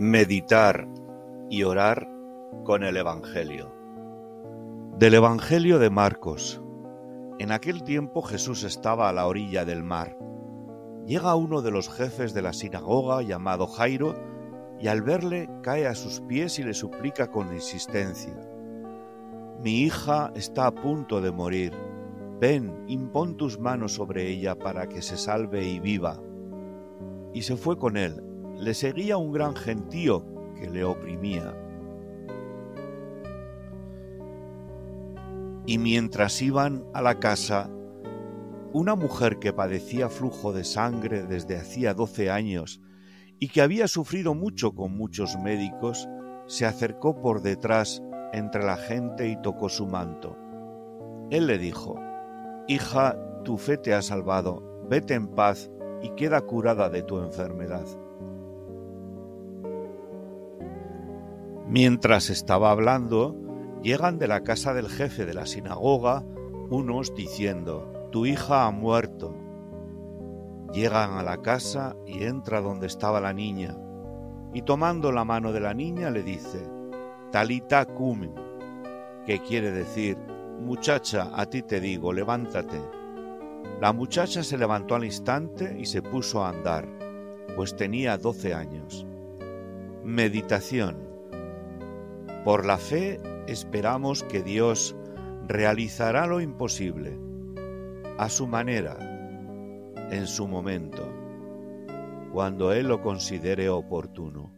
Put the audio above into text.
Meditar y orar con el Evangelio. Del Evangelio de Marcos. En aquel tiempo Jesús estaba a la orilla del mar. Llega uno de los jefes de la sinagoga llamado Jairo y al verle cae a sus pies y le suplica con insistencia. Mi hija está a punto de morir. Ven, impón tus manos sobre ella para que se salve y viva. Y se fue con él le seguía un gran gentío que le oprimía. Y mientras iban a la casa, una mujer que padecía flujo de sangre desde hacía doce años y que había sufrido mucho con muchos médicos, se acercó por detrás entre la gente y tocó su manto. Él le dijo, Hija, tu fe te ha salvado, vete en paz y queda curada de tu enfermedad. Mientras estaba hablando, llegan de la casa del jefe de la sinagoga unos diciendo, Tu hija ha muerto. Llegan a la casa y entra donde estaba la niña, y tomando la mano de la niña le dice, Talita cum, que quiere decir, Muchacha, a ti te digo, levántate. La muchacha se levantó al instante y se puso a andar, pues tenía doce años. Meditación por la fe esperamos que Dios realizará lo imposible, a su manera, en su momento, cuando Él lo considere oportuno.